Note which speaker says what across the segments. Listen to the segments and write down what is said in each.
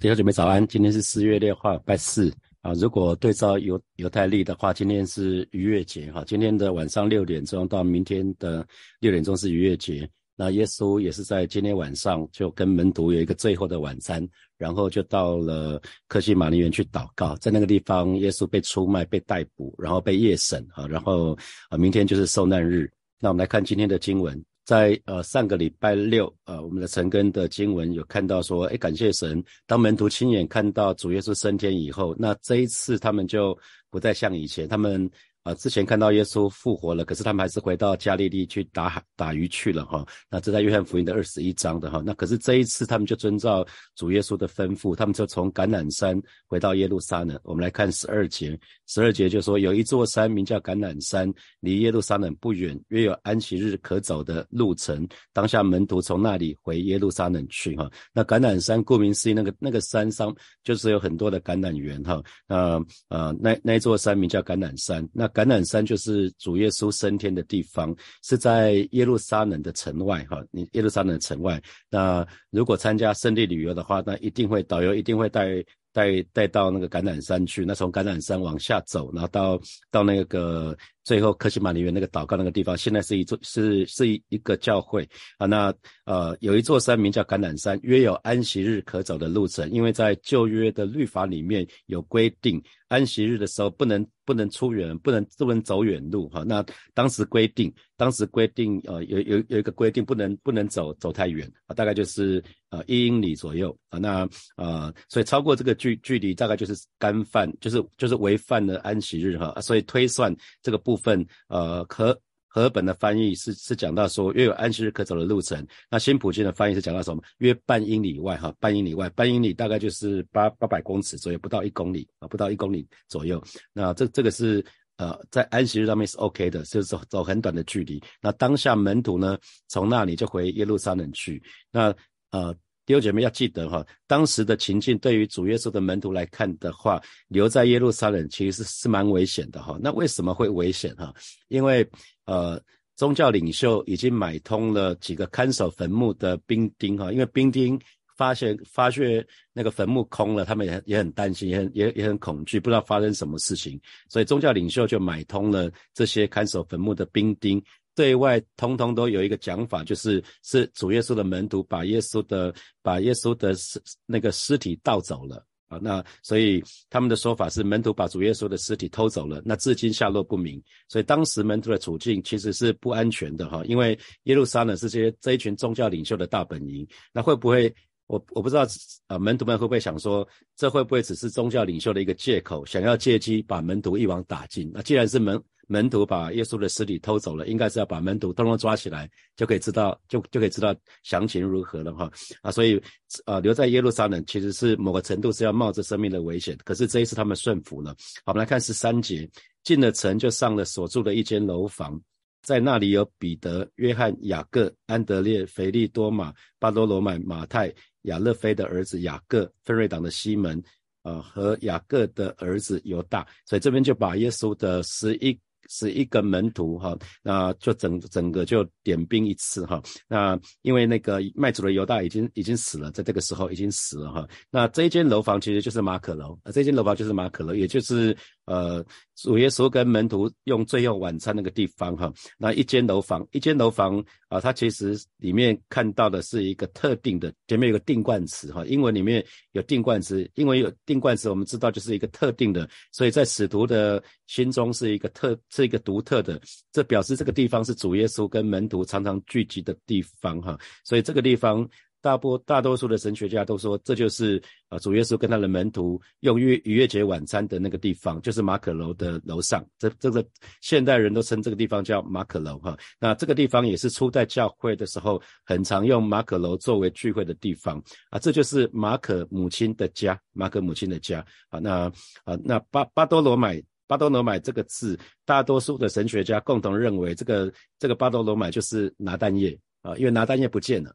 Speaker 1: 弟兄姐妹早安，今天是四月六号，拜四啊。如果对照犹犹太历的话，今天是逾越节哈。今天的晚上六点钟到明天的六点钟是逾越节。那耶稣也是在今天晚上就跟门徒有一个最后的晚餐，然后就到了克西马尼园去祷告。在那个地方，耶稣被出卖、被逮捕，然后被夜审啊。然后啊，明天就是受难日。那我们来看今天的经文。在呃上个礼拜六，呃我们的陈根的经文有看到说，哎感谢神，当门徒亲眼看到主耶稣升天以后，那这一次他们就不再像以前，他们。啊，之前看到耶稣复活了，可是他们还是回到加利利去打海打鱼去了哈。那这在约翰福音的二十一章的哈。那可是这一次他们就遵照主耶稣的吩咐，他们就从橄榄山回到耶路撒冷。我们来看十二节，十二节就说有一座山名叫橄榄山，离耶路撒冷不远，约有安息日可走的路程。当下门徒从那里回耶路撒冷去哈。那橄榄山顾名思义，那个那个山上就是有很多的橄榄园哈。那呃那那座山名叫橄榄山，那。橄榄山就是主耶稣升天的地方，是在耶路撒冷的城外，哈，你耶路撒冷城外。那如果参加圣地旅游的话，那一定会导游一定会带。带带到那个橄榄山去，那从橄榄山往下走，然后到到那个最后科西玛里园那个祷告那个地方，现在是一座是是一一个教会啊。那呃有一座山名叫橄榄山，约有安息日可走的路程，因为在旧约的律法里面有规定，安息日的时候不能不能出远，不能不能走远路哈。那当时规定，当时规定呃有有有一个规定，不能不能走走太远啊，大概就是呃一英里左右啊。那呃所以超过这个。距距离大概就是干犯，就是就是违犯了安息日哈，所以推算这个部分，呃，和和本的翻译是是讲到说约有安息日可走的路程，那新普京的翻译是讲到什么？约半英里外哈，半英里外，半英里大概就是八八百公尺左右，不到一公里啊，不到一公里左右。那这这个是呃在安息日上面是 OK 的，就是走走很短的距离。那当下门徒呢，从那里就回耶路撒冷去。那呃。弟兄姐妹要记得哈，当时的情境对于主耶稣的门徒来看的话，留在耶路撒冷其实是是蛮危险的哈。那为什么会危险哈？因为呃，宗教领袖已经买通了几个看守坟墓的兵丁哈，因为兵丁发现发现那个坟墓空了，他们也也很担心，也很也也很恐惧，不知道发生什么事情，所以宗教领袖就买通了这些看守坟墓的兵丁。对外通通都有一个讲法，就是是主耶稣的门徒把耶稣的把耶稣的尸那个尸体盗走了啊，那所以他们的说法是门徒把主耶稣的尸体偷走了，那至今下落不明。所以当时门徒的处境其实是不安全的哈，因为耶路撒冷是这些这一群宗教领袖的大本营，那会不会我我不知道啊，门徒们会不会想说，这会不会只是宗教领袖的一个借口，想要借机把门徒一网打尽？那既然是门。门徒把耶稣的尸体偷走了，应该是要把门徒通通抓起来，就可以知道，就就可以知道详情如何了哈啊！所以，呃，留在耶路撒冷其实是某个程度是要冒着生命的危险，可是这一次他们顺服了。好，我们来看十三节，进了城就上了所住的一间楼房，在那里有彼得、约翰、雅各、安德烈、腓利多马、巴多罗买、马太、亚勒菲的儿子雅各、分瑞党的西门，呃，和雅各的儿子犹大，所以这边就把耶稣的十一。是一个门徒哈，那就整整个就点兵一次哈。那因为那个卖主的犹大已经已经死了，在这个时候已经死了哈。那这一间楼房其实就是马可楼，啊，这间楼房就是马可楼，也就是呃主耶稣跟门徒用最后晚餐那个地方哈。那一间楼房，一间楼房啊，它其实里面看到的是一个特定的，前面有个定冠词哈，英文里面有定冠词，英文有定冠词，我们知道就是一个特定的，所以在使徒的心中是一个特。是一个独特的，这表示这个地方是主耶稣跟门徒常常聚集的地方哈，所以这个地方大波大多数的神学家都说，这就是啊主耶稣跟他的门徒用逾逾越节晚餐的那个地方，就是马可楼的楼上。这这个现代人都称这个地方叫马可楼哈。那这个地方也是初代教会的时候很常用马可楼作为聚会的地方啊，这就是马可母亲的家，马可母亲的家啊。那啊那巴巴多罗买。巴多罗买这个字，大多数的神学家共同认为，这个这个巴多罗买就是拿蛋液啊，因为拿蛋液不见了，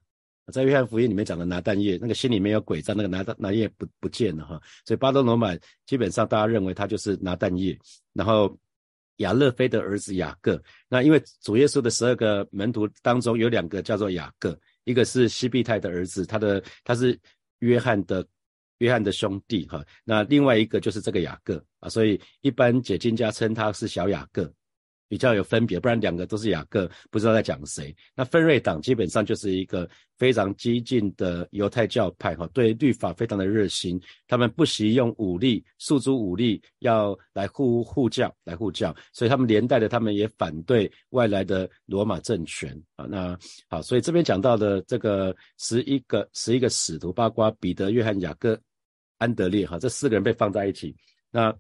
Speaker 1: 在约翰福音里面讲的拿蛋液，那个心里面有鬼在，那个拿蛋拿液不不见了哈，所以巴多罗买基本上大家认为他就是拿蛋液。然后亚勒菲的儿子雅各，那因为主耶稣的十二个门徒当中有两个叫做雅各，一个是西庇太的儿子，他的他是约翰的约翰的兄弟哈。那另外一个就是这个雅各啊，所以一般解经家称他是小雅各。比较有分别，不然两个都是雅各，不知道在讲谁。那分瑞党基本上就是一个非常激进的犹太教派，哈，对律法非常的热心，他们不惜用武力，诉诸武力，要来护护教，来护教，所以他们连带的，他们也反对外来的罗马政权啊。那好，所以这边讲到的这个十一个十一个使徒，包括彼得、约翰、雅各、安德烈，哈，这四个人被放在一起，那。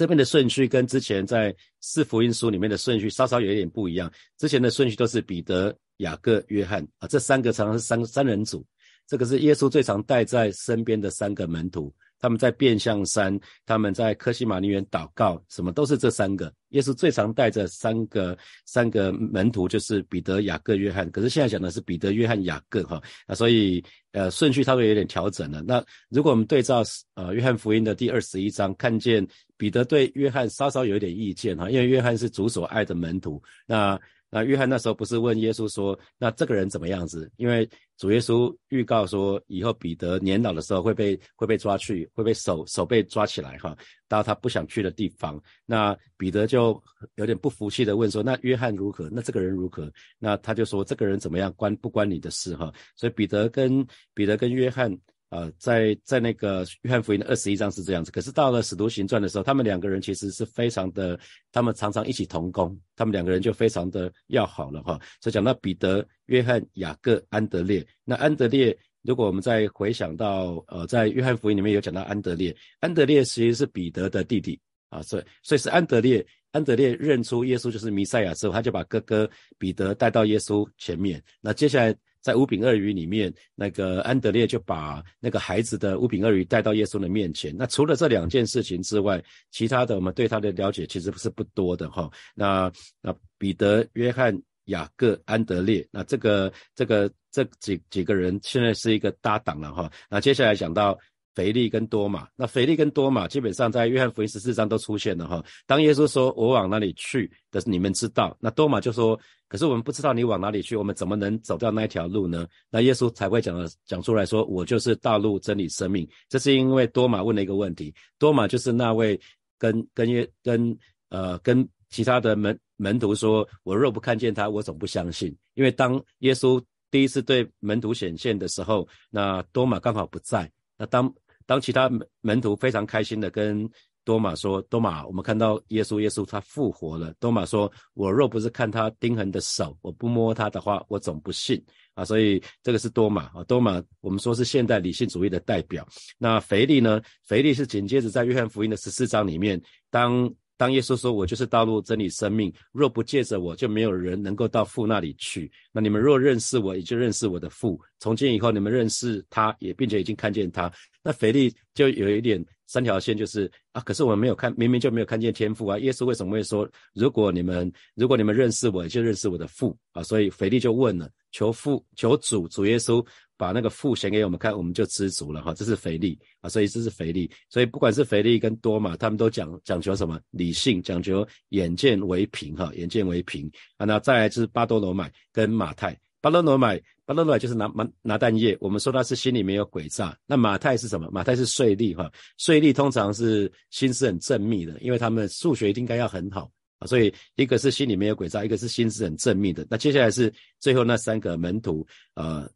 Speaker 1: 这边的顺序跟之前在四福音书里面的顺序稍稍有一点不一样。之前的顺序都是彼得、雅各、约翰啊，这三个常常是三三人组。这个是耶稣最常带在身边的三个门徒。他们在变相山，他们在科西玛尼园祷告，什么都是这三个。耶稣最常带着三个三个门徒，就是彼得、雅各、约翰。可是现在讲的是彼得、约翰、雅各，哈啊，所以呃顺序稍微有点调整了。那如果我们对照呃约翰福音的第二十一章，看见彼得对约翰稍稍有一点意见哈，因为约翰是主所爱的门徒。那那约翰那时候不是问耶稣说，那这个人怎么样子？因为主耶稣预告说，以后彼得年老的时候会被会被抓去，会被手手被抓起来哈，到他不想去的地方。那彼得就有点不服气的问说，那约翰如何？那这个人如何？那他就说，这个人怎么样？关不关你的事哈？所以彼得跟彼得跟约翰。呃，在在那个约翰福音的二十一章是这样子，可是到了使徒行传的时候，他们两个人其实是非常的，他们常常一起同工，他们两个人就非常的要好了哈。所以讲到彼得、约翰、雅各、安德烈，那安德烈，如果我们再回想到，呃，在约翰福音里面有讲到安德烈，安德烈其实是彼得的弟弟啊，所以所以是安德烈，安德烈认出耶稣就是弥赛亚之后，他就把哥哥彼得带到耶稣前面，那接下来。在五饼二鱼里面，那个安德烈就把那个孩子的五饼二鱼带到耶稣的面前。那除了这两件事情之外，其他的我们对他的了解其实是不多的哈。那那彼得、约翰、雅各、安德烈，那这个这个这几几个人现在是一个搭档了哈。那接下来讲到。腓力跟多马，那腓力跟多马基本上在约翰福音十四章都出现了哈。当耶稣说“我往哪里去”的，你们知道，那多马就说：“可是我们不知道你往哪里去，我们怎么能走到那一条路呢？”那耶稣才会讲的讲出来说：“我就是道路、真理、生命。”这是因为多马问了一个问题，多马就是那位跟跟耶跟呃跟其他的门门徒说：“我若不看见他，我总不相信。”因为当耶稣第一次对门徒显现的时候，那多马刚好不在。那当当其他门徒非常开心的跟多马说：“多马，我们看到耶稣，耶稣他复活了。”多马说：“我若不是看他钉痕的手，我不摸他的话，我总不信啊。”所以这个是多马啊，多马我们说是现代理性主义的代表。那腓力呢？腓力是紧接着在约翰福音的十四章里面，当。当耶稣说：“我就是道路、真理、生命，若不借着我，就没有人能够到父那里去。那你们若认识我，也就认识我的父。从今以后，你们认识他，也并且已经看见他。那腓力就有一点三条线，就是啊，可是我们没有看，明明就没有看见天父啊。耶稣为什么会说，如果你们如果你们认识我，就认识我的父啊？所以腓力就问了，求父，求主，主耶稣。”把那个父显给我们看，我们就知足了哈。这是腓力啊，所以这是腓力。所以不管是腓力跟多嘛，他们都讲讲求什么理性，讲求眼见为凭哈，眼见为凭啊。那再来就是巴多罗买跟马太，巴勒罗买，巴勒罗买就是拿拿拿蛋液，我们说他是心里面有诡诈。那马太是什么？马太是税吏哈，税吏通常是心思很缜密的，因为他们数学应该要很好啊。所以一个是心里面有诡诈，一个是心思很缜密的。那接下来是最后那三个门徒呃。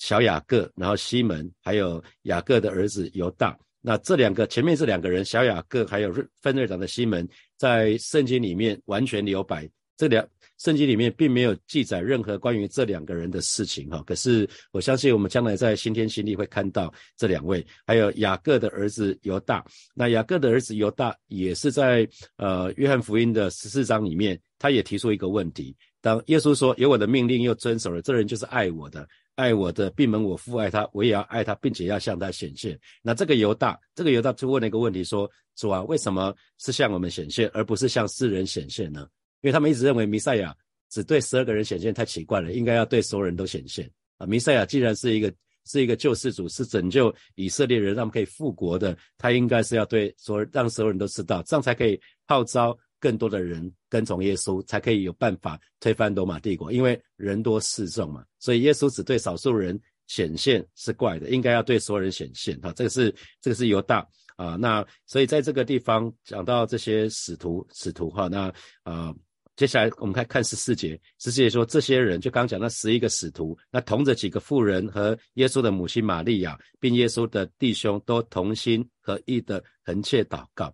Speaker 1: 小雅各，然后西门，还有雅各的儿子犹大。那这两个前面这两个人，小雅各还有分队长的西门，在圣经里面完全留白。这两圣经里面并没有记载任何关于这两个人的事情哈。可是我相信我们将来在新天新地会看到这两位，还有雅各的儿子犹大。那雅各的儿子犹大也是在呃约翰福音的十四章里面，他也提出一个问题：当耶稣说有我的命令又遵守了，这人就是爱我的。爱我的闭门，我父爱他，我也要爱他，并且要向他显现。那这个犹大，这个犹大就问了一个问题，说：主啊，为什么是向我们显现，而不是向世人显现呢？因为他们一直认为弥赛亚只对十二个人显现，太奇怪了，应该要对所有人都显现啊。弥赛亚既然是一个是一个救世主，是拯救以色列人，让他们可以复国的，他应该是要对所有让所有人都知道，这样才可以号召。更多的人跟从耶稣，才可以有办法推翻罗马帝国。因为人多势众嘛，所以耶稣只对少数人显现是怪的，应该要对所有人显现哈。这个是这个是犹大啊，那所以在这个地方讲到这些使徒使徒哈，那啊。接下来我们看看十四节，十四节说这些人就刚讲那十一个使徒，那同着几个妇人和耶稣的母亲玛利亚，并耶稣的弟兄都同心合意的横切祷告。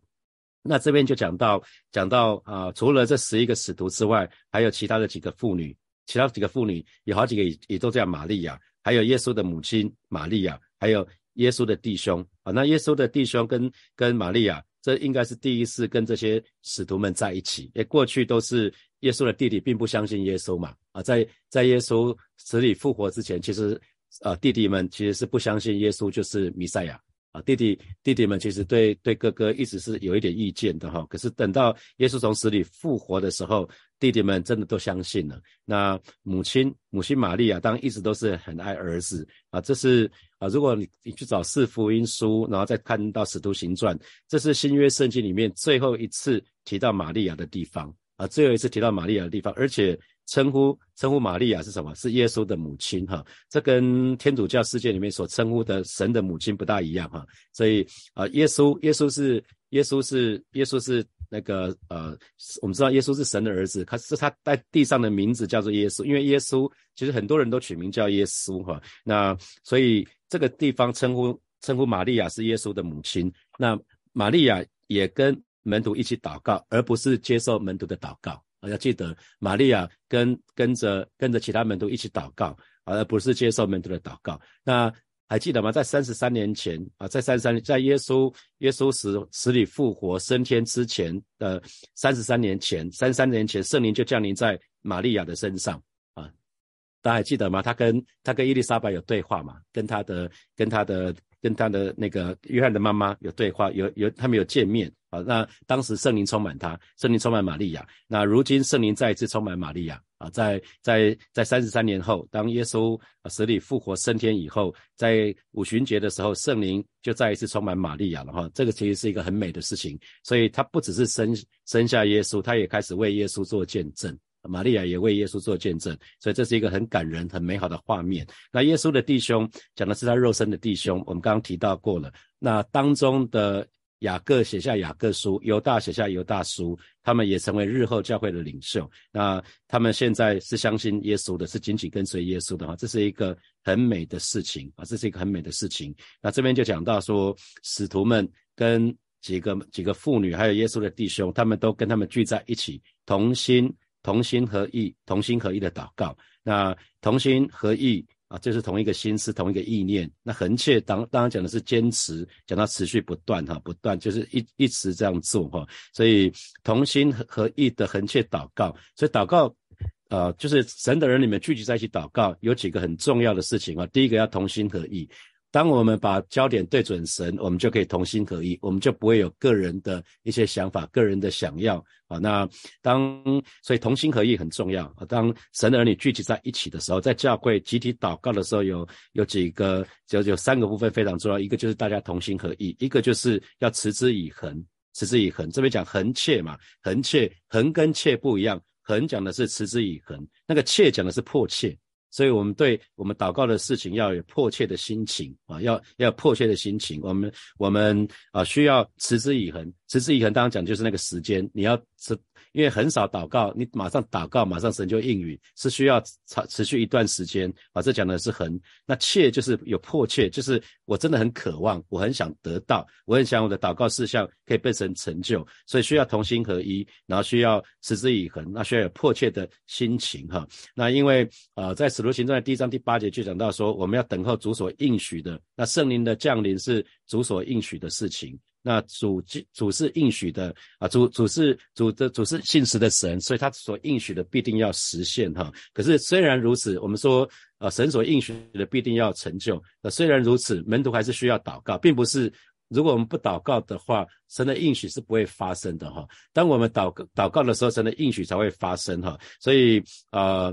Speaker 1: 那这边就讲到讲到啊，除了这十一个使徒之外，还有其他的几个妇女，其他几个妇女有好几个也也都叫玛利亚，还有耶稣的母亲玛利亚，还有耶稣的弟兄啊。那耶稣的弟兄跟跟玛利亚。这应该是第一次跟这些使徒们在一起，因为过去都是耶稣的弟弟并不相信耶稣嘛，啊，在在耶稣死里复活之前，其实啊弟弟们其实是不相信耶稣就是弥赛亚。啊，弟弟弟弟们其实对对哥哥一直是有一点意见的哈。可是等到耶稣从死里复活的时候，弟弟们真的都相信了。那母亲母亲玛利亚当一直都是很爱儿子啊。这是啊，如果你你去找四福音书，然后再看到使徒行传，这是新约圣经里面最后一次提到玛利亚的地方啊，最后一次提到玛利亚的地方，而且。称呼称呼玛利亚是什么？是耶稣的母亲哈，这跟天主教世界里面所称呼的神的母亲不大一样哈。所以啊，耶稣耶稣是耶稣是耶稣是那个呃，我们知道耶稣是神的儿子，可是他在地上的名字叫做耶稣，因为耶稣其实很多人都取名叫耶稣哈。那所以这个地方称呼称呼玛利亚是耶稣的母亲，那玛利亚也跟门徒一起祷告，而不是接受门徒的祷告。要记得，玛利亚跟跟着跟着其他门徒一起祷告，而不是接受门徒的祷告。那还记得吗？在三十三年前啊，在三十三在耶稣耶稣死死里复活升天之前的三十三年前，三十三年前圣灵就降临在玛利亚的身上啊。大家还记得吗？他跟他跟伊丽莎白有对话嘛？跟他的跟他的跟他的那个约翰的妈妈有对话，有有他们有见面。啊，那当时圣灵充满他，圣灵充满玛利亚。那如今圣灵再一次充满玛利亚啊，在在在三十三年后，当耶稣死里复活升天以后，在五旬节的时候，圣灵就再一次充满玛利亚了哈。这个其实是一个很美的事情，所以他不只是生生下耶稣，他也开始为耶稣做见证。玛利亚也为耶稣做见证，所以这是一个很感人、很美好的画面。那耶稣的弟兄讲的是他肉身的弟兄，我们刚刚提到过了。那当中的。雅各写下雅各书，犹大写下犹大书，他们也成为日后教会的领袖。那他们现在是相信耶稣的，是紧紧跟随耶稣的哈，这是一个很美的事情啊！这是一个很美的事情。那这边就讲到说，使徒们跟几个几个妇女，还有耶稣的弟兄，他们都跟他们聚在一起，同心同心合意，同心合意的祷告。那同心合意。啊，就是同一个心思，同一个意念。那横切当当然讲的是坚持，讲到持续不断哈，不断就是一一直这样做哈。所以同心合意的横切祷告，所以祷告，呃，就是神的人里面聚集在一起祷告，有几个很重要的事情啊。第一个要同心合意。当我们把焦点对准神，我们就可以同心合意，我们就不会有个人的一些想法、个人的想要啊。那当所以同心合意很重要啊。当神的儿女聚集在一起的时候，在教会集体祷告的时候，有有几个就有三个部分非常重要。一个就是大家同心合意，一个就是要持之以恒，持之以恒。这边讲恒切嘛，恒切恒跟切不一样，恒讲的是持之以恒，那个切讲的是迫切。所以，我们对我们祷告的事情要有迫切的心情啊，要要迫切的心情。我们我们啊，需要持之以恒。持之以恒，当然讲就是那个时间，你要持。因为很少祷告，你马上祷告，马上神就应允，是需要持持续一段时间啊。这讲的是恒，那切就是有迫切，就是我真的很渴望，我很想得到，我很想我的祷告事项可以被神成就，所以需要同心合一，然后需要持之以恒，那需要有迫切的心情哈。那因为呃，在使徒行传的第一章第八节就讲到说，我们要等候主所应许的，那圣灵的降临是主所应许的事情。那主主是应许的啊，主主是主的主是信实的神，所以他所应许的必定要实现哈。可是虽然如此，我们说啊，神所应许的必定要成就。那虽然如此，门徒还是需要祷告，并不是如果我们不祷告的话，神的应许是不会发生的哈。当我们祷告祷告的时候，神的应许才会发生哈。所以啊。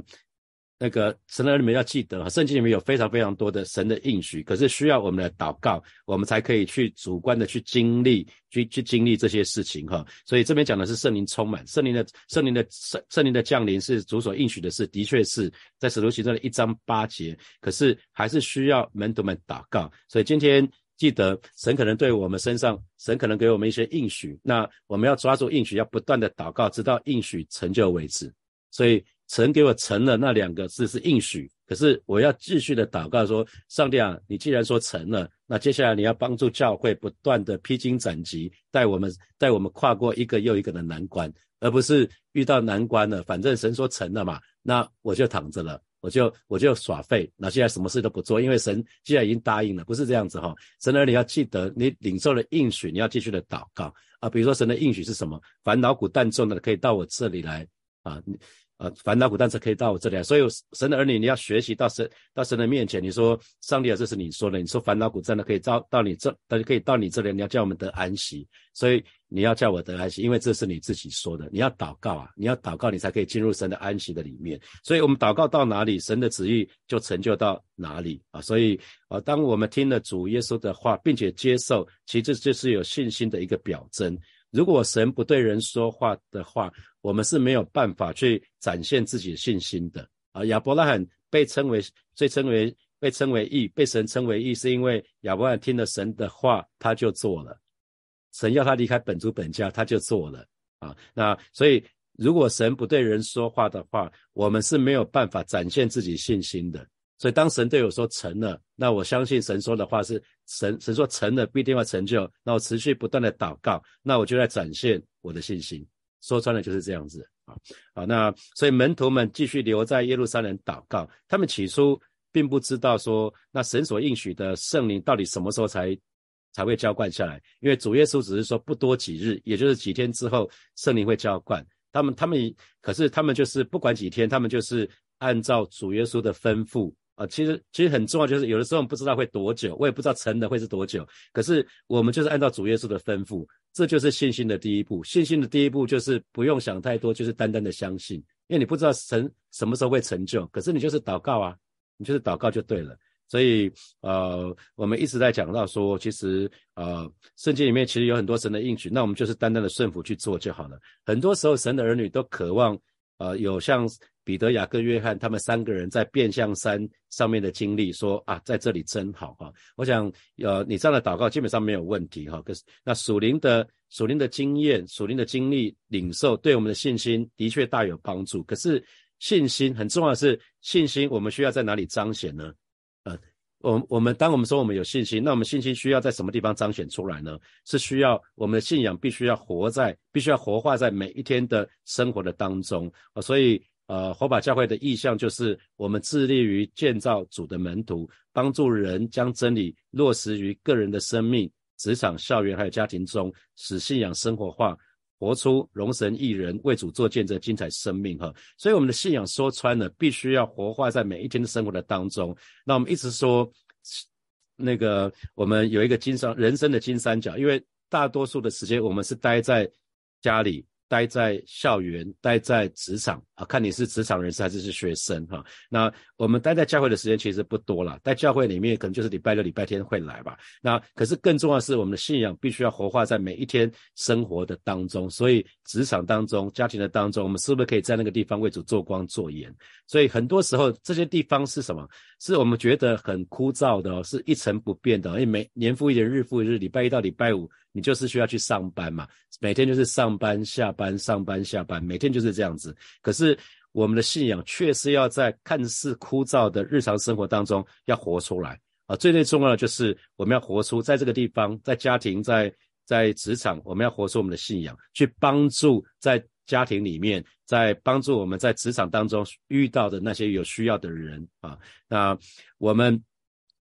Speaker 1: 那个神的儿女要记得，圣经里面有非常非常多的神的应许，可是需要我们的祷告，我们才可以去主观的去经历，去去经历这些事情哈。所以这边讲的是圣灵充满，圣灵的圣灵的圣圣灵的降临是主所应许的事，的确是在使徒行传的一章八节。可是还是需要门徒们祷告。所以今天记得，神可能对我们身上，神可能给我们一些应许，那我们要抓住应许，要不断的祷告，直到应许成就为止。所以。神给我成了那两个字是应许，可是我要继续的祷告说：上帝啊，你既然说成了，那接下来你要帮助教会不断的披荆斩棘，带我们带我们跨过一个又一个的难关，而不是遇到难关了，反正神说成了嘛，那我就躺着了，我就我就耍废，那现在什么事都不做，因为神既然已经答应了，不是这样子哈。神儿你要记得，你领受了应许，你要继续的祷告啊。比如说神的应许是什么？烦恼苦担重的可以到我这里来啊。呃，烦恼苦担子可以到我这里来，所以神的儿女，你要学习到神到神的面前。你说上帝啊，这是你说的。你说烦恼苦担的可以到到你这，但是可以到你这里，你要叫我们得安息。所以你要叫我得安息，因为这是你自己说的。你要祷告啊，你要祷告，你才可以进入神的安息的里面。所以我们祷告到哪里，神的旨意就成就到哪里啊。所以啊，当我们听了主耶稣的话，并且接受，其实这就是有信心的一个表征。如果神不对人说话的话，我们是没有办法去展现自己信心的啊。亚伯拉罕被称为被称为被称为义，被神称为义，是因为亚伯拉罕听了神的话，他就做了。神要他离开本族本家，他就做了啊。那所以，如果神不对人说话的话，我们是没有办法展现自己信心的。所以，当神对我说成了，那我相信神说的话是神。神说成了，必定要成就。那我持续不断的祷告，那我就在展现我的信心。说穿了就是这样子啊。好，那所以门徒们继续留在耶路撒冷祷告。他们起初并不知道说，那神所应许的圣灵到底什么时候才才会浇灌下来？因为主耶稣只是说不多几日，也就是几天之后，圣灵会浇灌。他们，他们可是他们就是不管几天，他们就是按照主耶稣的吩咐。啊，其实其实很重要，就是有的时候我们不知道会多久，我也不知道成的会是多久。可是我们就是按照主耶稣的吩咐，这就是信心的第一步。信心的第一步就是不用想太多，就是单单的相信，因为你不知道神什么时候会成就，可是你就是祷告啊，你就是祷告就对了。所以呃，我们一直在讲到说，其实呃，圣经里面其实有很多神的应许，那我们就是单单的顺服去做就好了。很多时候神的儿女都渴望呃，有像。彼得、雅各、约翰他们三个人在变相山上面的经历，说啊，在这里真好哈。我想，呃，你这样的祷告基本上没有问题哈。可是，那属灵的、属灵的经验、属灵的经历领受，对我们的信心的确大有帮助。可是，信心很重要的是信心，我们需要在哪里彰显呢？呃，我我们当我们说我们有信心，那我们信心需要在什么地方彰显出来呢？是需要我们的信仰必须要活在，必须要活化在每一天的生活的当中啊。所以。呃，火把教会的意向就是我们致力于建造主的门徒，帮助人将真理落实于个人的生命、职场、校园还有家庭中，使信仰生活化，活出荣神益人、为主做见证精彩生命哈。所以我们的信仰说穿了，必须要活化在每一天的生活的当中。那我们一直说，那个我们有一个金三人生的金三角，因为大多数的时间我们是待在家里。待在校园，待在职场啊，看你是职场人士还是是学生哈。那我们待在教会的时间其实不多了，在教会里面可能就是礼拜六、礼拜天会来吧。那可是更重要的是，我们的信仰必须要活化在每一天生活的当中。所以职场当中、家庭的当中，我们是不是可以在那个地方为主做光做盐？所以很多时候这些地方是什么？是我们觉得很枯燥的哦，是一成不变的，因为每年复一年，日复一日，礼拜一到礼拜五。你就是需要去上班嘛，每天就是上班下班上班下班，每天就是这样子。可是我们的信仰确实要在看似枯燥的日常生活当中要活出来啊！最最重要的就是我们要活出在这个地方，在家庭，在在职场，我们要活出我们的信仰，去帮助在家庭里面，在帮助我们在职场当中遇到的那些有需要的人啊。那我们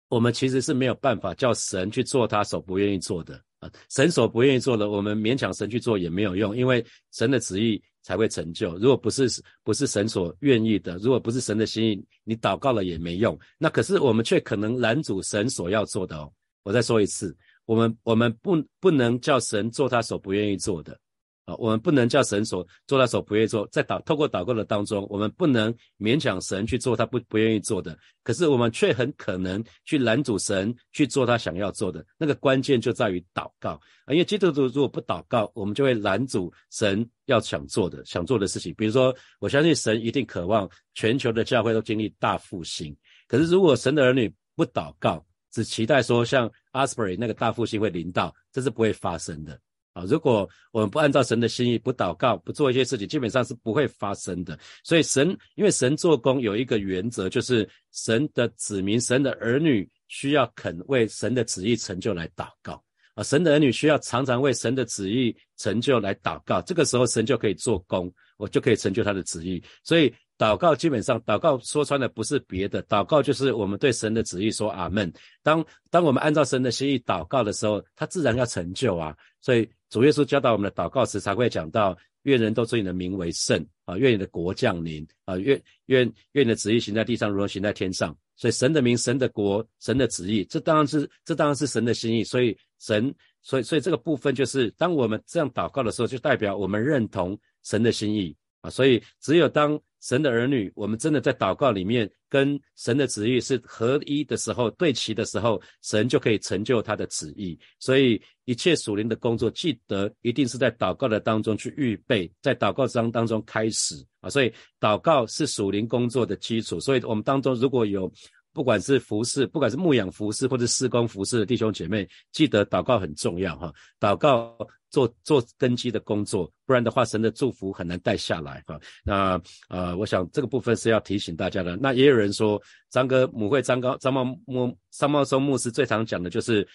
Speaker 1: 我们其实是没有办法叫神去做他所不愿意做的。啊，神所不愿意做的，我们勉强神去做也没有用，因为神的旨意才会成就。如果不是不是神所愿意的，如果不是神的心意，你祷告了也没用。那可是我们却可能拦阻神所要做的哦。我再说一次，我们我们不不能叫神做他所不愿意做的。啊，我们不能叫神所做他所不愿意做，在祷透过祷告的当中，我们不能勉强神去做他不不愿意做的。可是我们却很可能去拦阻神去做他想要做的。那个关键就在于祷告啊，因为基督徒如果不祷告，我们就会拦阻神要想做的想做的事情。比如说，我相信神一定渴望全球的教会都经历大复兴。可是如果神的儿女不祷告，只期待说像 Asbury 那个大复兴会临到，这是不会发生的。啊，如果我们不按照神的心意，不祷告，不做一些事情，基本上是不会发生的。所以神，因为神做工有一个原则，就是神的子民、神的儿女需要肯为神的旨意成就来祷告啊。神的儿女需要常常为神的旨意成就来祷告，这个时候神就可以做工，我就可以成就他的旨意。所以。祷告基本上，祷告说穿的不是别的，祷告就是我们对神的旨意说阿门。当当我们按照神的心意祷告的时候，他自然要成就啊。所以主耶稣教导我们的祷告时，才会讲到愿人都尊你的名为圣啊，愿你的国降临啊，愿愿愿你的旨意行在地上，如同行在天上。所以神的名、神的国、神的旨意，这当然是这当然是神的心意。所以神，所以所以这个部分就是，当我们这样祷告的时候，就代表我们认同神的心意所以只有当神的儿女，我们真的在祷告里面跟神的旨意是合一的时候，对齐的时候，神就可以成就他的旨意。所以一切属灵的工作，记得一定是在祷告的当中去预备，在祷告章当中开始啊。所以祷告是属灵工作的基础。所以我们当中如果有不管是服侍，不管是牧养服侍或者施工服侍的弟兄姐妹，记得祷告很重要哈。祷告。做做根基的工作，不然的话，神的祝福很难带下来哈。那呃，我想这个部分是要提醒大家的。那也有人说，张哥母会张高张茂牧张茂松牧师最常讲的就是，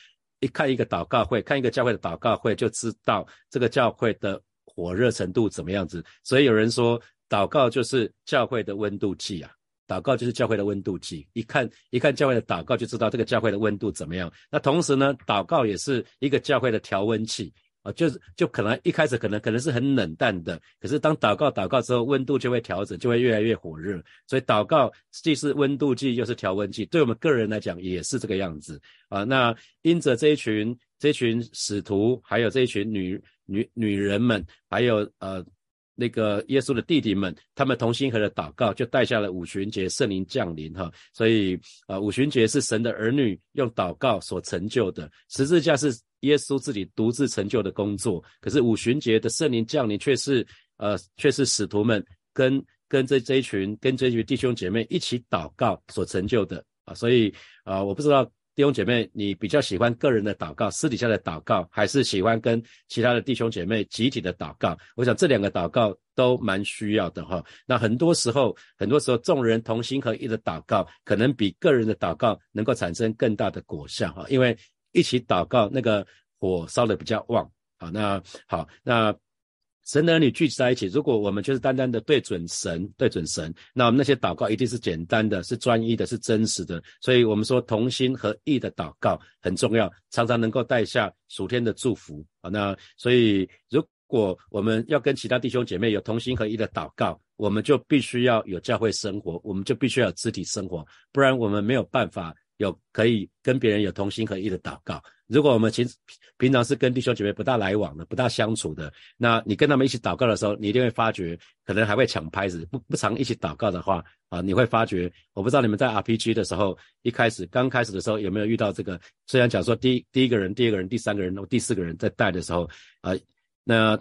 Speaker 1: 一看一个祷告会，看一个教会的祷告会，就知道这个教会的火热程度怎么样子。所以有人说，祷告就是教会的温度计啊，祷告就是教会的温度计。一看一看教会的祷告，就知道这个教会的温度怎么样。那同时呢，祷告也是一个教会的调温器。啊，就是就可能一开始可能可能是很冷淡的，可是当祷告祷告之后，温度就会调整，就会越来越火热。所以祷告既是温度计，又是调温计，对我们个人来讲也是这个样子啊。那因着这一群这一群使徒，还有这一群女女女人们，还有呃。那个耶稣的弟弟们，他们同心合的祷告，就带下了五旬节圣灵降临哈。所以啊，五旬节是神的儿女用祷告所成就的，十字架是耶稣自己独自成就的工作。可是五旬节的圣灵降临，却是呃，却是使徒们跟跟这这一群跟这一群弟兄姐妹一起祷告所成就的啊。所以啊，我不知道。弟兄姐妹，你比较喜欢个人的祷告、私底下的祷告，还是喜欢跟其他的弟兄姐妹集体的祷告？我想这两个祷告都蛮需要的哈。那很多时候，很多时候众人同心合一的祷告，可能比个人的祷告能够产生更大的果效哈。因为一起祷告，那个火烧的比较旺啊。那好，那。神的儿女聚集在一起，如果我们就是单单的对准神，对准神，那我们那些祷告一定是简单的，是专一的，是真实的。所以，我们说同心合意的祷告很重要，常常能够带下属天的祝福啊。那所以，如果我们要跟其他弟兄姐妹有同心合意的祷告，我们就必须要有教会生活，我们就必须要有肢体生活，不然我们没有办法有可以跟别人有同心合一的祷告。如果我们其实平常是跟弟兄姐妹不大来往的、不大相处的，那你跟他们一起祷告的时候，你一定会发觉，可能还会抢拍子。不不常一起祷告的话，啊，你会发觉，我不知道你们在 RPG 的时候，一开始刚开始的时候有没有遇到这个？虽然讲说第第一个人、第二个人、第三个人、第四个人在带的时候，啊，那。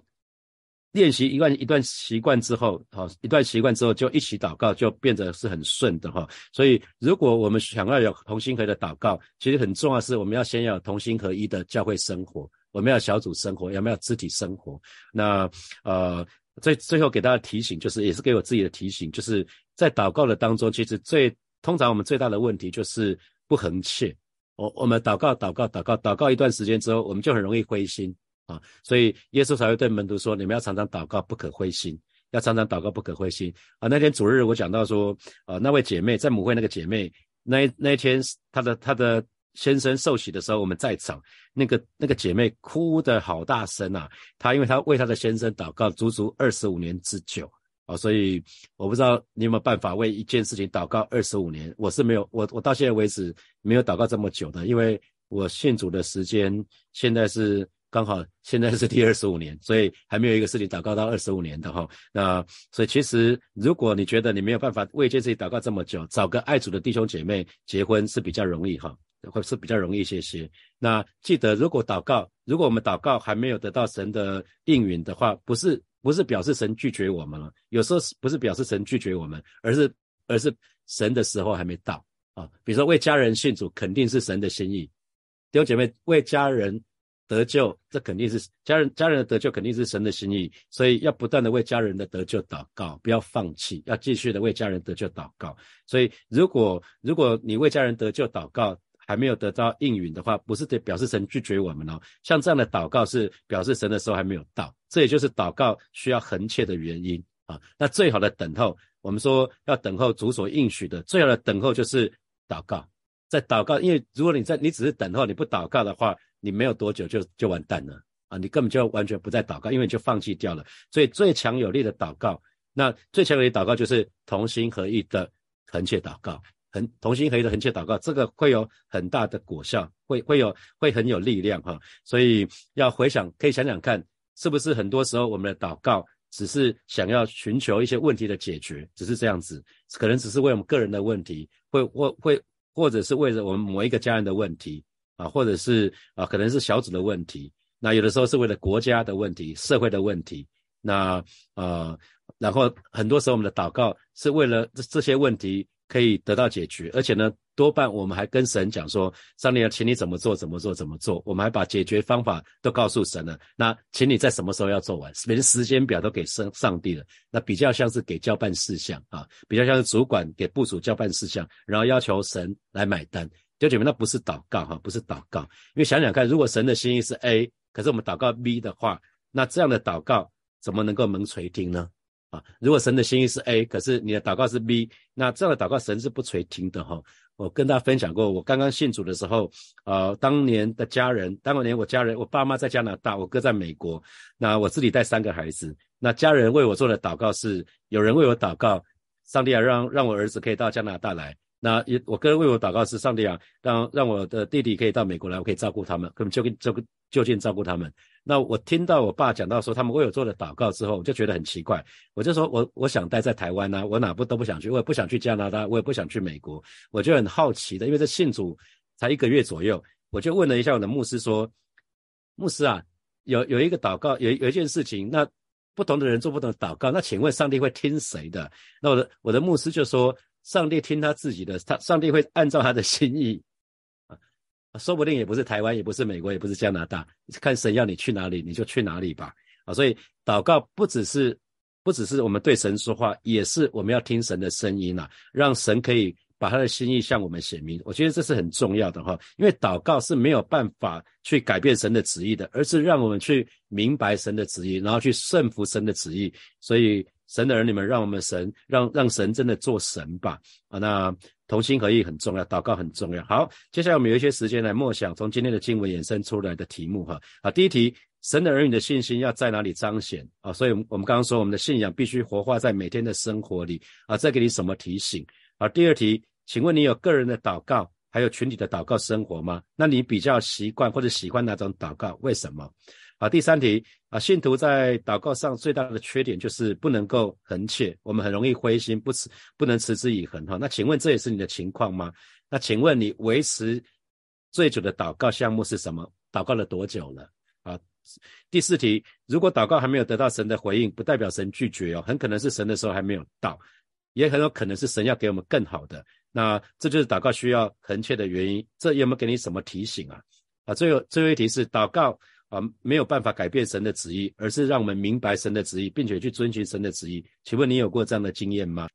Speaker 1: 练习一段一段习惯之后，好一段习惯之后就一起祷告，就变得是很顺的哈。所以，如果我们想要有同心合的祷告，其实很重要是我们要先要同心合一的教会生活，我们要小组生活，有没有肢体生活？那呃，最最后给大家提醒，就是也是给我自己的提醒，就是在祷告的当中，其实最通常我们最大的问题就是不恒切。我我们祷告祷告祷告祷告一段时间之后，我们就很容易灰心。啊，所以耶稣才会对门徒说：“你们要常常祷告，不可灰心。要常常祷告，不可灰心。”啊，那天主日我讲到说，啊，那位姐妹在母会那个姐妹，那那一天她的她的先生受洗的时候，我们在场，那个那个姐妹哭的好大声啊！她因为她为她的先生祷告足足二十五年之久啊，所以我不知道你有没有办法为一件事情祷告二十五年。我是没有，我我到现在为止没有祷告这么久的，因为我信主的时间现在是。刚好现在是第二十五年，所以还没有一个事情祷告到二十五年的哈。那所以其实如果你觉得你没有办法为这件事祷告这么久，找个爱主的弟兄姐妹结婚是比较容易哈，会是比较容易一些些。那记得如果祷告，如果我们祷告还没有得到神的应允的话，不是不是表示神拒绝我们了，有时候是不是表示神拒绝我们，而是而是神的时候还没到啊。比如说为家人信主，肯定是神的心意。弟兄姐妹为家人。得救，这肯定是家人家人的得救，肯定是神的心意，所以要不断的为家人的得救祷告，不要放弃，要继续的为家人得救祷告。所以，如果如果你为家人得救祷告还没有得到应允的话，不是得表示神拒绝我们哦。像这样的祷告是表示神的时候还没有到，这也就是祷告需要恒切的原因啊。那最好的等候，我们说要等候主所应许的，最好的等候就是祷告，在祷告，因为如果你在你只是等候，你不祷告的话。你没有多久就就完蛋了啊！你根本就完全不再祷告，因为你就放弃掉了。所以最强有力的祷告，那最强有力祷告就是同心合意的横切祷告，很同心合意的横切祷告，这个会有很大的果效，会会有会很有力量哈。所以要回想，可以想想看，是不是很多时候我们的祷告只是想要寻求一些问题的解决，只是这样子，可能只是为我们个人的问题，会或会或者是为了我们某一个家人的问题。啊，或者是啊，可能是小组的问题，那有的时候是为了国家的问题、社会的问题，那呃，然后很多时候我们的祷告是为了这这些问题可以得到解决，而且呢，多半我们还跟神讲说，上帝要请你怎么做，怎么做，怎么做，我们还把解决方法都告诉神了。那请你在什么时候要做完，连时间表都给上上帝了，那比较像是给交办事项啊，比较像是主管给部署交办事项，然后要求神来买单。弟兄姐妹，那不是祷告哈，不是祷告。因为想想看，如果神的心意是 A，可是我们祷告 B 的话，那这样的祷告怎么能够蒙垂听呢？啊，如果神的心意是 A，可是你的祷告是 B，那这样的祷告神是不垂听的哈。我跟大家分享过，我刚刚信主的时候，呃，当年的家人，当年我家人，我爸妈在加拿大，我哥在美国，那我自己带三个孩子，那家人为我做的祷告是，有人为我祷告，上帝啊，让让我儿子可以到加拿大来。那也，我个人为我祷告是，上帝啊，让让我的弟弟可以到美国来，我可以照顾他们，根本就就就近照顾他们。那我听到我爸讲到说他们为我做了祷告之后，我就觉得很奇怪，我就说我我想待在台湾呐，我哪不都不想去，我也不想去加拿大，我也不想去美国，我就很好奇的，因为这信主才一个月左右，我就问了一下我的牧师说，牧师啊，有有一个祷告，有有一件事情，那不同的人做不同的祷告，那请问上帝会听谁的？那我的我的牧师就说。上帝听他自己的，他上帝会按照他的心意啊，说不定也不是台湾，也不是美国，也不是加拿大，看神要你去哪里，你就去哪里吧啊！所以祷告不只是不只是我们对神说话，也是我们要听神的声音呐，让神可以把他的心意向我们显明。我觉得这是很重要的哈，因为祷告是没有办法去改变神的旨意的，而是让我们去明白神的旨意，然后去顺服神的旨意。所以。神的儿女们，让我们神让让神真的做神吧啊！那同心合意很重要，祷告很重要。好，接下来我们有一些时间来默想从今天的经文衍生出来的题目哈啊！第一题，神的儿女的信心要在哪里彰显啊？所以，我们刚刚说我们的信仰必须活化在每天的生活里啊！再给你什么提醒啊？第二题，请问你有个人的祷告，还有群体的祷告生活吗？那你比较习惯或者喜欢哪种祷告？为什么？啊，第三题啊，信徒在祷告上最大的缺点就是不能够恒切，我们很容易灰心，不持不能持之以恒哈。那请问这也是你的情况吗？那请问你维持最久的祷告项目是什么？祷告了多久了？啊，第四题，如果祷告还没有得到神的回应，不代表神拒绝哦，很可能是神的时候还没有到，也很有可能是神要给我们更好的。那这就是祷告需要恒切的原因。这有没有给你什么提醒啊？啊，最后最后一题是祷告。啊，没有办法改变神的旨意，而是让我们明白神的旨意，并且去遵循神的旨意。请问你有过这样的经验吗？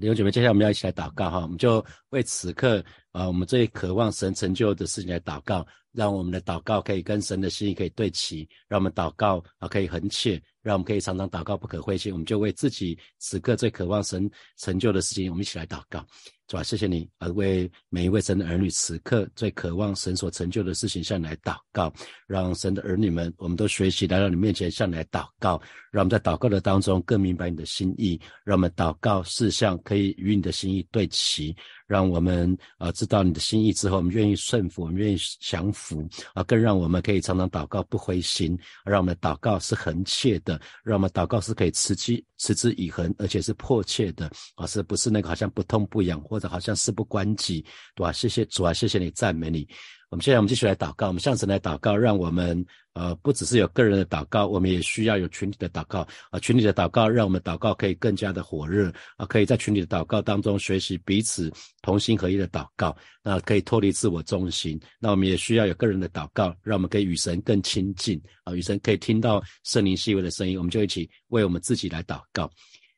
Speaker 1: 弟兄姐妹，接下来我们要一起来祷告哈，我们就为此刻啊，我们最渴望神成就的事情来祷告，让我们的祷告可以跟神的心意可以对齐，让我们祷告啊可以恒切，让我们可以常常祷告不可灰心。我们就为自己此刻最渴望神成就的事情，我们一起来祷告。主啊，谢谢你，啊为每一位神的儿女，此刻最渴望神所成就的事情，向你来祷告，让神的儿女们，我们都学习来到你面前，向你来祷告，让我们在祷告的当中更明白你的心意，让我们祷告事项可以与你的心意对齐，让我们啊知道你的心意之后，我们愿意顺服，我们愿意降服啊，更让我们可以常常祷告不灰心，让我们祷告是恒切的，让我们祷告是可以持之持之以恒，而且是迫切的啊，是不是那个好像不痛不痒或者好像事不关己，对吧？谢谢主啊，谢谢你赞美你。我们现在我们继续来祷告，我们向神来祷告，让我们呃不只是有个人的祷告，我们也需要有群体的祷告啊，群体的祷告让我们祷告可以更加的火热啊，可以在群体的祷告当中学习彼此同心合一的祷告，那可以脱离自我中心。那我们也需要有个人的祷告，让我们可以与神更亲近啊，与神可以听到圣灵细微的声音，我们就一起为我们自己来祷告，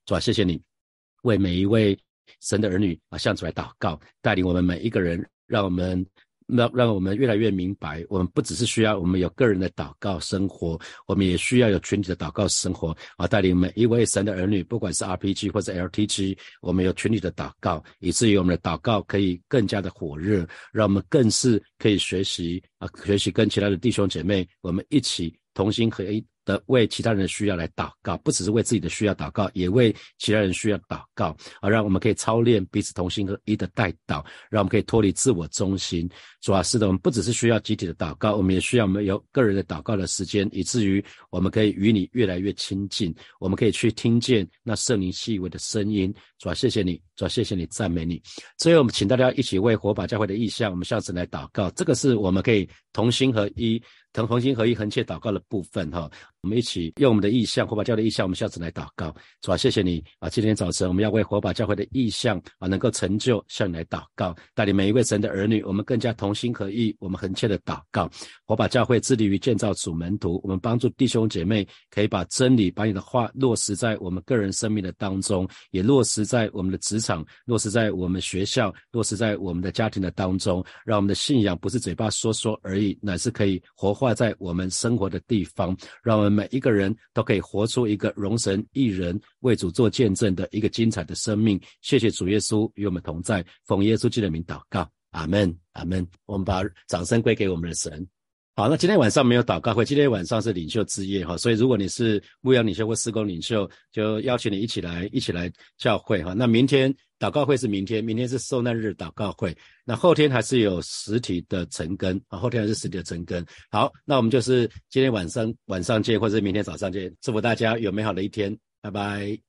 Speaker 1: 主啊，谢谢你为每一位神的儿女啊向主来祷告，带领我们每一个人，让我们。那让我们越来越明白，我们不只是需要我们有个人的祷告生活，我们也需要有群体的祷告生活啊！带领每一位神的儿女，不管是 RPG 或者 LTG，我们有群体的祷告，以至于我们的祷告可以更加的火热，让我们更是可以学习啊，学习跟其他的弟兄姐妹，我们一起同心合一。的为其他人的需要来祷告，不只是为自己的需要祷告，也为其他人需要祷告，啊，让我们可以操练彼此同心合一的带祷，让我们可以脱离自我中心。主要是的，我们不只是需要集体的祷告，我们也需要我们有个人的祷告的时间，以至于我们可以与你越来越亲近，我们可以去听见那圣灵细微的声音。主要谢谢你，主要谢谢你，赞美你。最后，我们请大家一起为火把教会的意向，我们下次来祷告。这个是我们可以同心合一。同同心合一、横切祷告的部分，哈，我们一起用我们的意向，火把教的意向，我们下次来祷告。主啊，谢谢你啊！今天早晨我们要为火把教会的意向啊，能够成就，向你来祷告，带领每一位神的儿女，我们更加同心合意，我们横切的祷告。火把教会致力于建造主门徒，我们帮助弟兄姐妹可以把真理、把你的话落实在我们个人生命的当中，也落实在我们的职场，落实在我们学校，落实在我们的家庭的当中，让我们的信仰不是嘴巴说说而已，乃是可以活。化在我们生活的地方，让我每一个人都可以活出一个荣神一人为主做见证的一个精彩的生命。谢谢主耶稣与我们同在，奉耶稣基督的名祷告，阿门，阿门。我们把掌声归给我们的神。好，那今天晚上没有祷告会，今天晚上是领袖之夜哈，所以如果你是牧羊领袖或施工领袖，就邀请你一起来，一起来教会哈。那明天祷告会是明天，明天是受难日祷告会，那后天还是有实体的成根啊，后天还是实体的成根。好，那我们就是今天晚上晚上见，或者是明天早上见，祝福大家有美好的一天，拜拜。